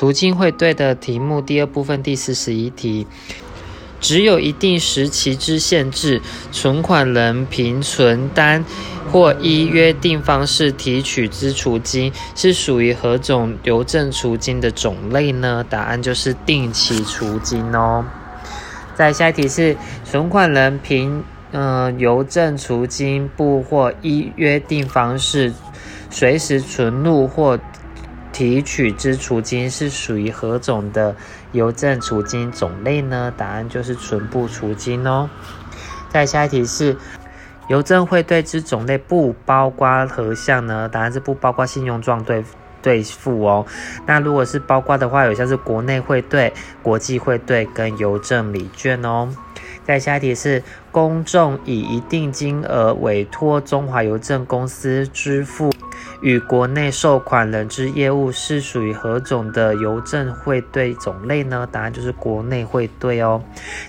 储金汇兑的题目第二部分第四十一题。只有一定时期之限制，存款人凭存单或依约定方式提取之储金，是属于何种邮政储金的种类呢？答案就是定期储金哦。再下一题是，存款人凭呃邮政储金部或依约定方式随时存入或提取之储金，是属于何种的？邮政储金种类呢？答案就是存部储金哦。再下一题是，邮政汇兑之种类不包括何项呢？答案是不包括信用状兑兑付哦。那如果是包括的话，有像是国内汇兑、国际汇兑跟邮政礼券哦。再下一题是，公众以一定金额委托中华邮政公司支付。与国内收款人之业务是属于何种的邮政汇兑种类呢？答案就是国内汇兑哦。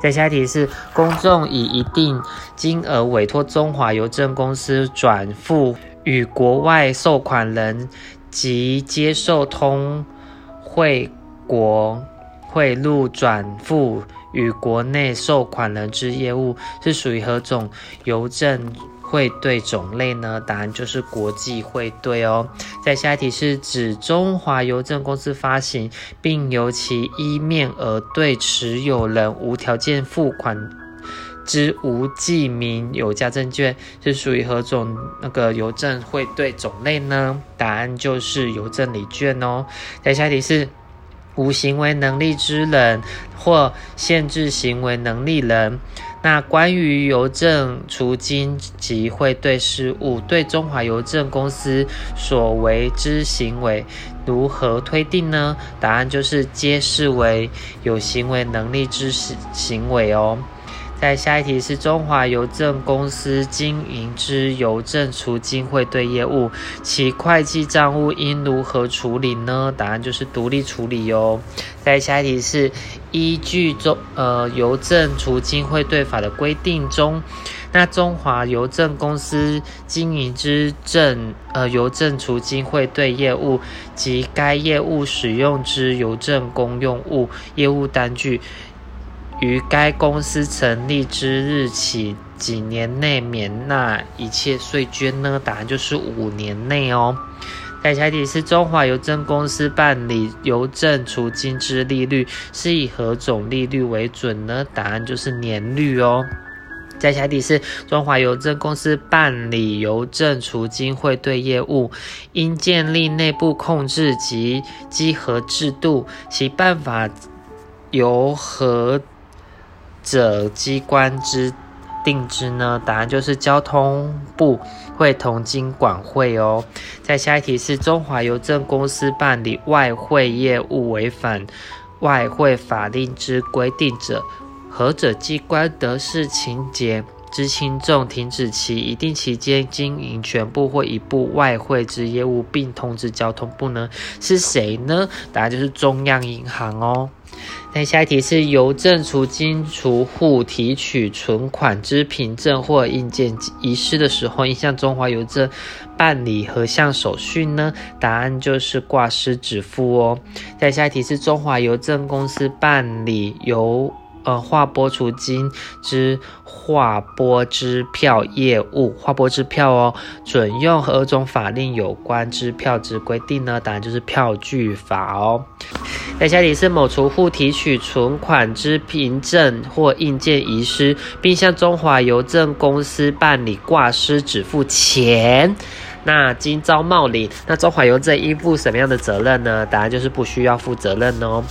再下一题是：公众以一定金额委托中华邮政公司转付与国外收款人及接受通汇国汇入转付与国内收款人之业务是属于何种邮政？汇兑种类呢？答案就是国际汇兑哦。在下一题是指中华邮政公司发行，并由其一面额对持有人无条件付款之无记名有价证券，是属于何种那个邮政汇兑种类呢？答案就是邮政礼券哦。在下一题是无行为能力之人或限制行为能力人。那关于邮政除金及汇兑事务，对中华邮政公司所为之行为如何推定呢？答案就是皆视为有行为能力之行行为哦。在下一题是中华邮政公司经营之邮政储金汇兑业务，其会计账务应如何处理呢？答案就是独立处理哟。在下一题是依据中呃邮政储金汇兑法的规定中，那中华邮政公司经营之政呃邮政储金汇兑业务及该业务使用之邮政公用物业务单据。于该公司成立之日起几年内免纳一切税捐呢？答案就是五年内哦。再下题是中华邮政公司办理邮政储金之利率是以何种利率为准呢？答案就是年率哦。再下题是中华邮政公司办理邮政储金汇兑业务，应建立内部控制及稽核制度，其办法由何？者机关之定之呢？答案就是交通部会同经管会哦。在下一题是中华邮政公司办理外汇业务违反外汇法令之规定者，何者机关得视情节之轻重，停止其一定期间经营全部或一部外汇之业务，并通知交通部呢？是谁呢？答案就是中央银行哦。那下一题是邮政储金储户提取存款之凭证或印件遗失的时候，应向中华邮政办理何项手续呢？答案就是挂失止付哦。再下一题是中华邮政公司办理邮。呃，划拨储金之划拨支票业务，划拨支票哦，准用何种法令有关支票之规定呢？当然就是票据法哦。在下题是某储户提取存款之凭证或印件遗失，并向中华邮政公司办理挂失止付前。那今朝冒领，那中华邮政应负什么样的责任呢？答案就是不需要负责任哦。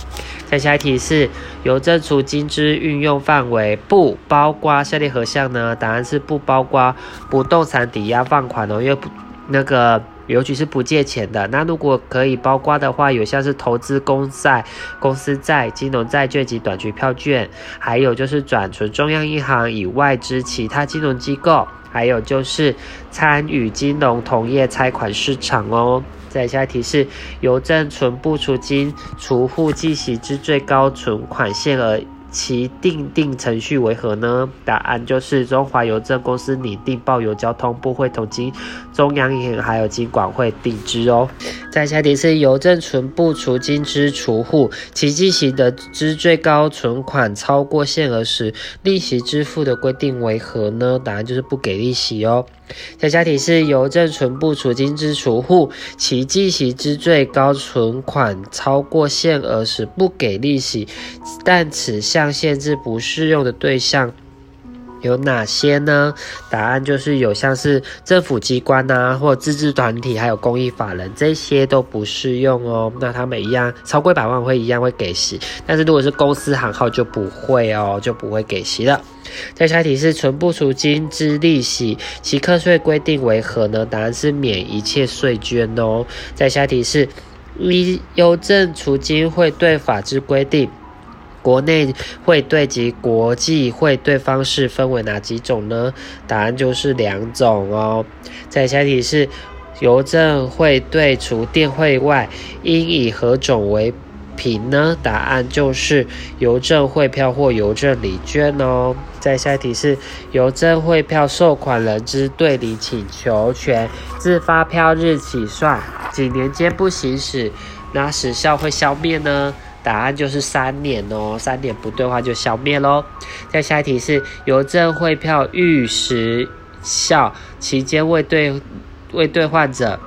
再下一题是邮政储金之运用范围不包括下列何项呢？答案是不包括不动产抵押放款哦，因为不那个邮局是不借钱的。那如果可以包括的话，有像是投资公债、公司债、金融债券及短期票券，还有就是转存中央银行以外之其他金融机构。还有就是参与金融同业拆款市场哦。再下一题是邮政存部储金储户计息之最高存款限额其订定程序为何呢？答案就是中华邮政公司拟定报邮交通部会同经中央银行还有金管会定之哦。再下题是邮政存部除金之储户，其进行的之最高存款超过限额时，利息支付的规定为何呢？答案就是不给利息哦。在下题是邮政存部储金之储户，其计息之最高存款超过限额时不给利息，但此项限制不适用的对象。有哪些呢？答案就是有像是政府机关呐，或自治团体，还有公益法人，这些都不适用哦。那他们一样超过百万会一样会给息，但是如果是公司行号就不会哦，就不会给息了。再下题是存不储金之利息，其课税规定为何呢？答案是免一切税捐哦。再下题是一邮政储金汇兑法之规定。国内汇兑及国际汇兑方式分为哪几种呢？答案就是两种哦。在下题是邮政汇兑除电汇外，应以何种为凭呢？答案就是邮政汇票或邮政礼券哦。再下一题是邮政汇票收款人之对理请求权，自发票日起算几年间不行使，那时效会消灭呢？答案就是三年哦，三年不兑换就消灭喽。再下一题是邮政汇票逾时效期间未兑未兑换者，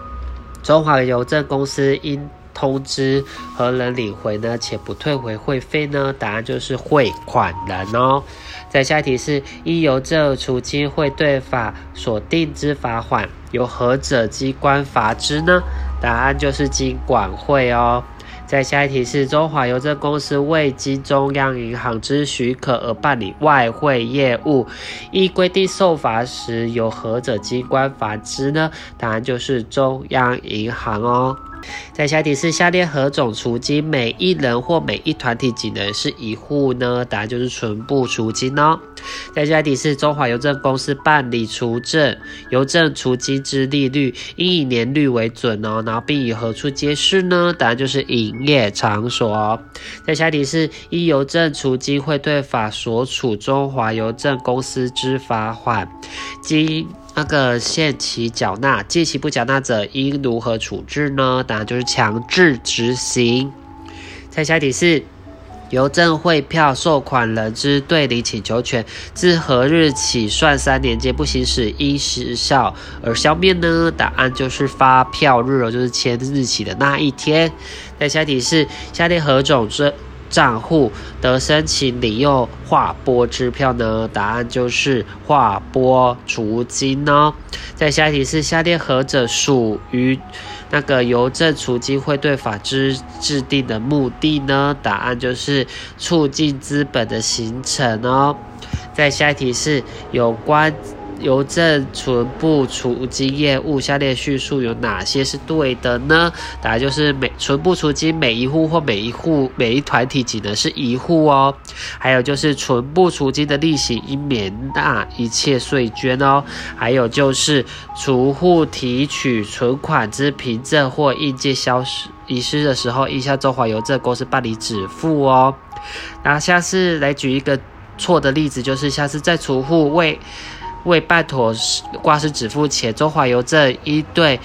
中华邮政公司应通知何人领回呢？且不退回会费呢？答案就是汇款人哦。再下一题是依邮政储金汇兑法所定之罚款，由何者机关罚之呢？答案就是经管会哦。在下一题是中华邮政公司未经中央银行之许可而办理外汇业务，依规定受罚时，由何者机关罚之呢？答案就是中央银行哦。在下题是下列何种储金每一人或每一团体仅能是一户呢？答案就是存部储金哦。在下题是中华邮政公司办理储证邮政储金之利率应以年率为准哦，然后并以何处揭示呢？答案就是营业场所。在下题是依邮政储金会对法所处中华邮政公司之罚款，经那个限期缴纳，借期不缴纳者应如何处置呢？答案就是强制执行。再下题是邮政汇票收款人之对理请求权，自何日起算三年间不行使，应时效而消灭呢？答案就是发票日哦，就是签日起的那一天。再下题是下列何种是？账户的申请领用划拨支票呢？答案就是划拨储金哦。在下一题是下列何者属于那个邮政储金汇兑法之制定的目的呢？答案就是促进资本的形成哦。在下一题是有关。邮政存部储金业务下列叙述有哪些是对的呢？答案就是每存部储金每一户或每一户每一团体只能是一户哦。还有就是存部储金的利息应免纳一切税捐哦。还有就是储户提取存款之凭证或印件消失遗失的时候，应向中华邮政公司办理止付哦。那下次来举一个错的例子，就是下次在储户为未办妥挂失止付前，中华邮政应对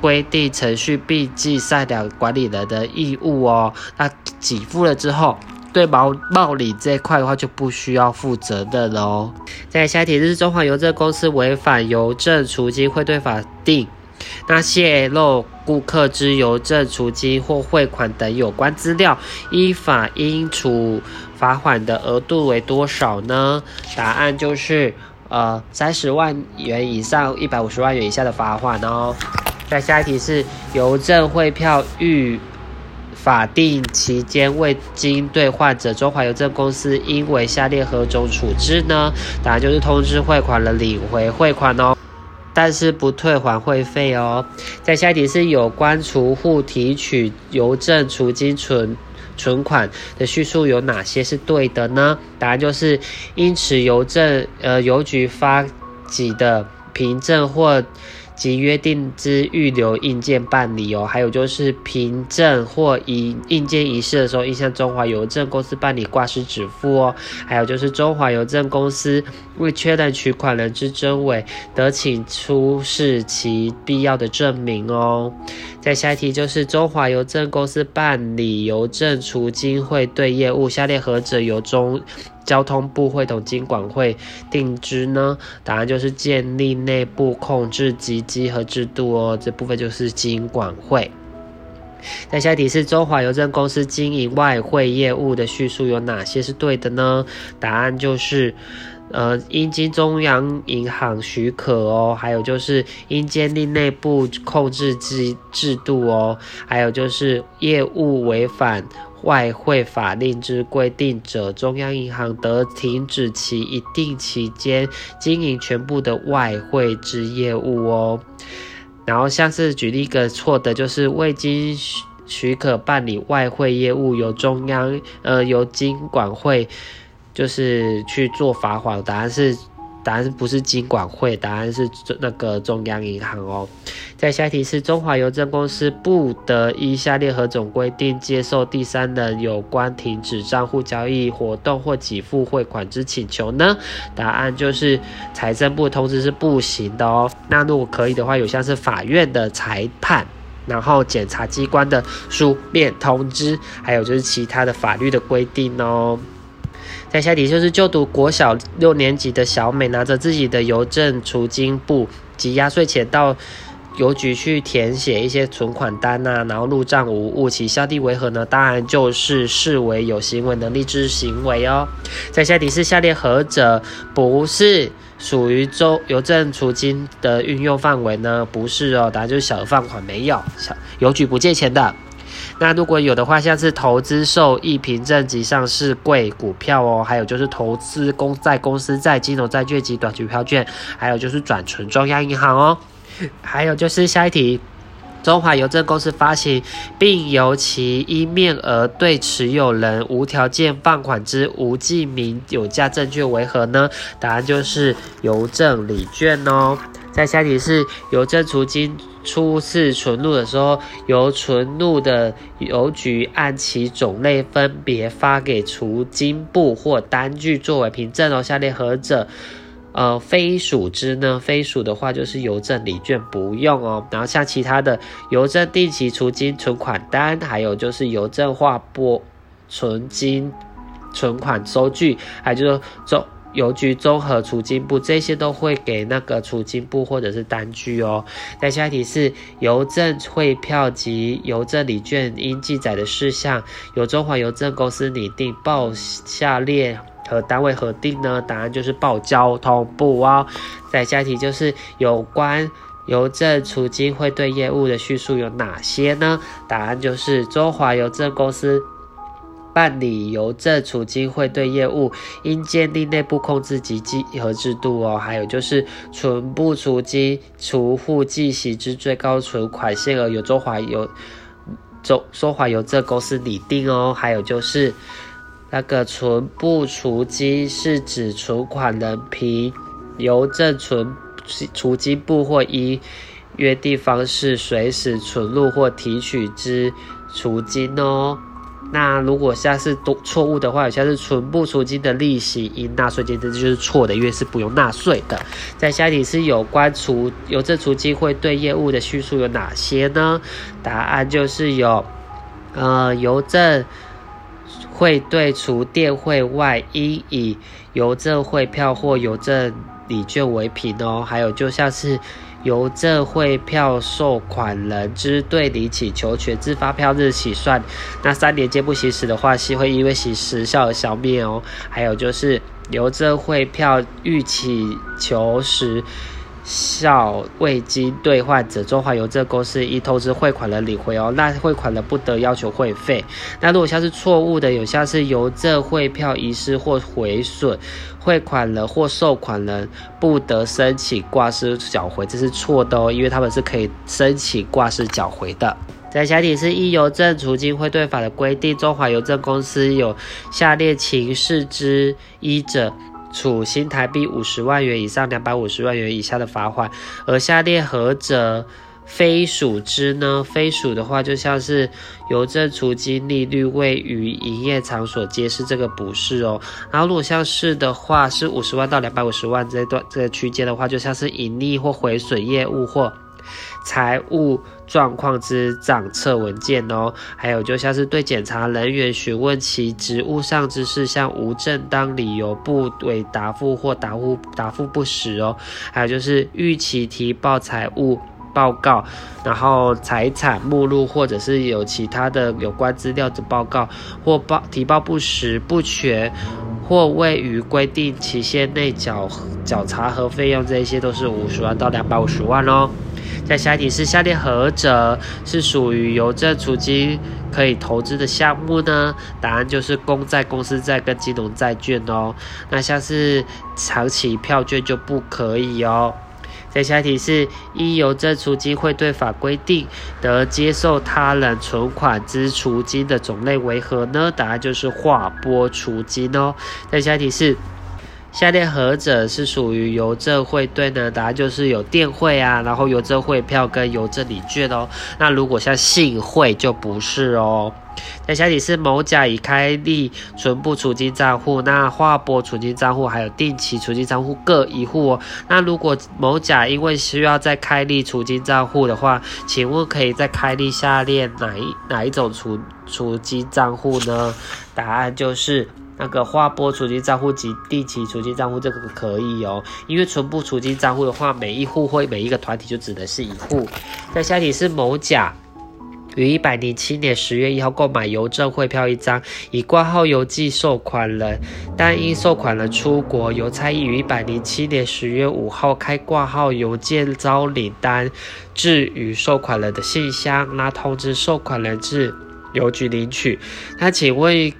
规定程序并记善了管理人的义务哦。那给付了之后，对毛冒领这一块的话就不需要负责的喽。在下题是中华邮政公司违反邮政储金汇兑法定，那泄露顾客之邮政储金或汇款等有关资料，依法应处罚款的额度为多少呢？答案就是。呃，三十万元以上，一百五十万元以下的罚款哦。再下一题是邮政汇票遇法定期间未经兑换者，中华邮政公司应为下列何种处置呢？答案就是通知汇款人领回汇款哦，但是不退还会费哦。再下一题是有关储户提取邮政储金存。存款的叙述有哪些是对的呢？答案就是因此邮政呃邮局发给的凭证或及约定之预留印件办理哦，还有就是凭证或以印件遗失的时候，应向中华邮政公司办理挂失止付哦。还有就是中华邮政公司为确认取款人之真伪，得请出示其必要的证明哦。再下一题就是中华邮政公司办理邮政储金汇兑业务，下列何者由中？交通部会同经管会定之呢？答案就是建立内部控制及稽核制度哦。这部分就是经管会。那下一题是中华邮政公司经营外汇业务的叙述有哪些是对的呢？答案就是，呃，应经中央银行许可哦，还有就是应建立内部控制制制度哦，还有就是业务违反。外汇法令之规定者，中央银行得停止其一定期间经营全部的外汇之业务哦。然后，像是举例一个错的，就是未经许许可办理外汇业务，由中央呃由经管会就是去做罚款。答案是。答案不是金管会，答案是那个中央银行哦。在下一题是中华邮政公司不得依下列何种规定接受第三人有关停止账户交易活动或给付汇款之请求呢？答案就是财政部通知是不行的哦。那如果可以的话，有像是法院的裁判，然后检察机关的书面通知，还有就是其他的法律的规定哦。在下题就是就读国小六年级的小美拿着自己的邮政储金簿及压岁钱到邮局去填写一些存款单呐，然后入账无误，其效力为何呢？当然就是视为有行为能力之行为哦。在下题是下列何者不是属于周邮政储金的运用范围呢？不是哦，答案就是小额放款没有，小邮局不借钱的。那如果有的话，像是投资受益凭证及上市柜股票哦，还有就是投资公债、公司债、金融债券及短期票券，还有就是转存中央银行哦。还有就是下一题，中华邮政公司发行并由其依面额对持有人无条件放款之无记名有价证券为何呢？答案就是邮政礼券哦。在下题是邮政储金。初次存入的时候，由存入的邮局按其种类分别发给储金部或单据作为凭证哦。下列何者，呃，非属之呢？非属的话就是邮政礼券不用哦。然后像其他的邮政定期储金存款单，还有就是邮政划拨存金存款收据，还有就是中。邮局综合储金部这些都会给那个储金部或者是单据哦。再下一题是邮政汇票及邮政礼券应记载的事项，由中华邮政公司拟定报下列和单位核定呢？答案就是报交通部哦。再下一题就是有关邮政储金汇兑业务的叙述有哪些呢？答案就是中华邮政公司。办理邮政储金汇兑业务，应建立内部控制及稽核制度哦。还有就是存部储金储户计息之最高存款限额由中华邮中中华邮政公司拟定哦。还有就是那个存部储金是指存款人凭邮政存储金部或依约定方式随时存入或提取之储金哦。那如果像是都错误的话，像是存部储金的利息应纳税金，这就是错的，因为是不用纳税的。在下题是有关储邮政储金会对业务的叙述有哪些呢？答案就是有，呃，邮政会对除电汇外，应以邮政汇票或邮政礼券为凭哦。还有就像是。邮政汇票收款人之对理请求权自发票日起算，那三年间不行使的话，是会因为行时效而消灭哦。还有就是邮政汇票预起求时。效未经兑换者，中华邮政公司依通知汇款人领回哦。那汇款人不得要求汇费。那如果像是错误的，有像是邮政汇票遗失或毁损，汇款人或收款人不得申请挂失缴回，这是错的哦，因为他们是可以申请挂失缴回的。在下题是依邮政储金汇兑法的规定，中华邮政公司有下列情事之一者。处新台币五十万元以上两百五十万元以下的罚款。而下列何者非属之呢？非属的话，就像是邮政储金利率位于营业场所皆是这个不是哦。然后如果像是的话，是五十万到两百五十万这段这个区间的话，就像是盈利或毁损业务或。财务状况之账册文件哦，还有就像是对检查人员询问其职务上之事向无正当理由不为答复或答复答复不实哦，还有就是逾期提报财务报告，然后财产目录或者是有其他的有关资料的报告或报提报不实不全，或未于规定期限内缴缴查和费用，这些都是五十万到两百五十万哦。在下一题是下列何者是属于邮政储金可以投资的项目呢？答案就是公债、公司债跟金融债券哦。那像是长期票券就不可以哦。在下一题是依邮政储金会对法规定，得接受他人存款之储金的种类为何呢？答案就是划拨储金哦。在下一题是。下列何者是属于邮政汇兑呢？答案就是有电汇啊，然后邮政汇票跟邮政礼券哦。那如果像信汇就不是哦。那下题是某甲已开立存部储金账户，那划拨储金账户还有定期储金账户各一户哦。那如果某甲因为需要再开立储金账户的话，请问可以再开立下列哪一哪一种储储金账户呢？答案就是。那个划拨储金账户及定期储金账户，这个可以哦，因为存部储金账户的话，每一户或每一个团体就指的是一户。在下题是某甲于一百零七年十月一号购买邮政汇票一张，以挂号邮寄受款人，但因受款人出国，邮差已于一百零七年十月五号开挂号邮件招领单至于受款人的信箱，那通知受款人至邮局领取。那请问？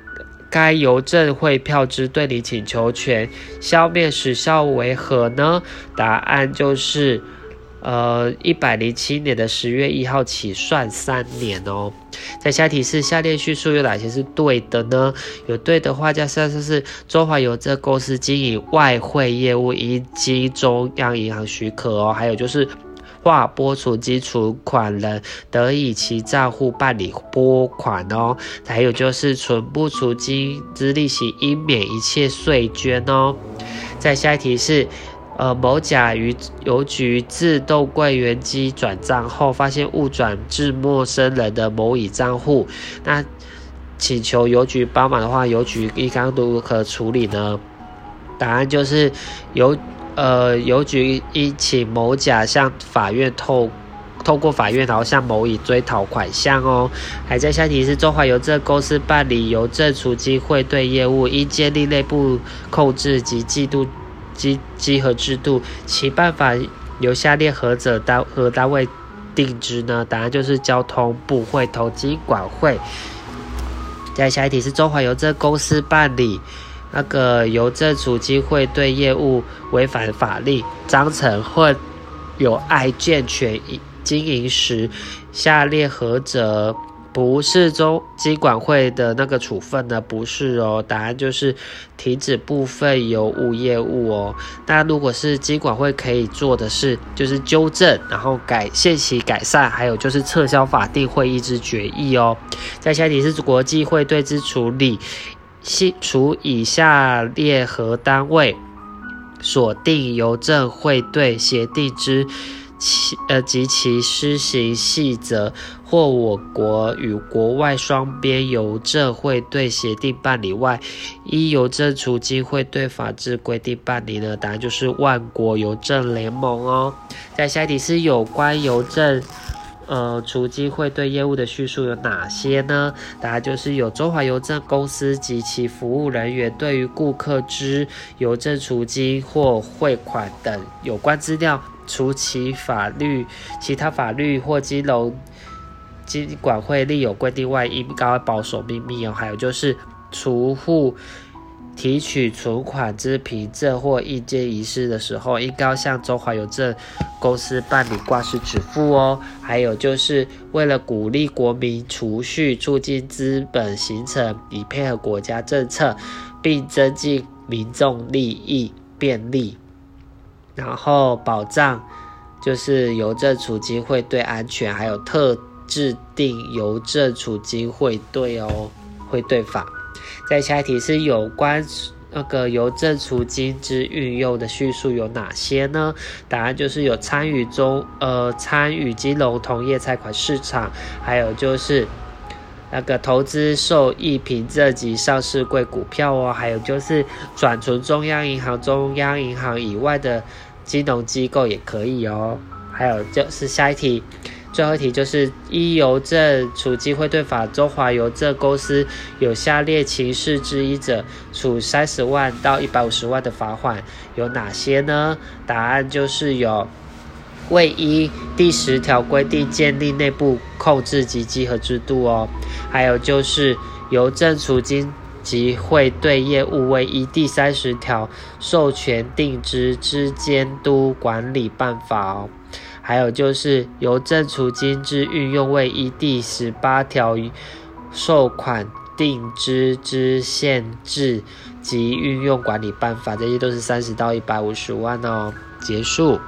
该邮政汇票之对离请求权消灭时效为何呢？答案就是，呃，一百零七年的十月一号起算三年哦。在下题是下列叙述有哪些是对的呢？有对的话，就像是中华邮政公司经营外汇业务应经中央银行许可哦。还有就是。划拨储金存款人得以其账户办理拨款哦，还有就是存部储金之利息应免一切税捐哦。再下一题是，呃，某甲于邮局自动柜员机转账后，发现误转至陌生人的某乙账户，那请求邮局帮忙的话，邮局应该如何处理呢？答案就是邮。呃，邮局应请某甲向法院透透过法院，然后向某乙追讨款项哦。还在下题是中华邮政公司办理邮政储金汇兑业务，应建立内部控制及季度稽稽核制度，其办法由下列何者单何单位定之呢？答案就是交通部会同经管会。再下一题是中华邮政公司办理。那个邮政储金会对业务违反法令，章程或有碍健全经营时，下列何者不是中金管会的那个处分呢？不是哦，答案就是停止部分邮务业务哦。那如果是金管会可以做的是，就是纠正，然后改限期改善，还有就是撤销法定会议之决议哦。在下题是国际会对之处理。除以下列何单位锁定邮政汇兑协定之其呃及其施行细则，或我国与国外双边邮政汇兑协定办理外，依邮政储金汇兑法之规定办理的？答案就是万国邮政联盟哦。在下一题是有关邮政。呃，储金会对业务的叙述有哪些呢？答案就是有中华邮政公司及其服务人员对于顾客之邮政储金或汇款等有关资料，除其法律、其他法律或金融金管会另有规定外，应该保守秘密哦。还有就是储户。提取存款之凭证或应接仪式的时候，应该向中华邮政公司办理挂失止付哦。还有就是为了鼓励国民储蓄，促进资本形成，以配合国家政策，并增进民众利益便利，然后保障就是邮政储金汇兑安全，还有特制定邮政储金汇兑哦汇兑法。再下一题是有关。那个邮政储金之运用的叙述有哪些呢？答案就是有参与中，呃，参与金融同业贷款市场，还有就是那个投资受益凭证及上市贵股票哦，还有就是转存中央银行、中央银行以外的金融机构也可以哦。还有就是下一题。最后一题就是一邮政储金汇兑法，中华邮政公司有下列情事之一者，处三十万到一百五十万的罚款，有哪些呢？答案就是有未依第十条规定建立内部控制及稽核制度哦，还有就是邮政储金及汇兑业务未依第三十条授权定之之监督管理办法哦。还有就是邮政储金之运用位依第十八条授款定支之限制及运用管理办法，这些都是三十到一百五十万哦。结束。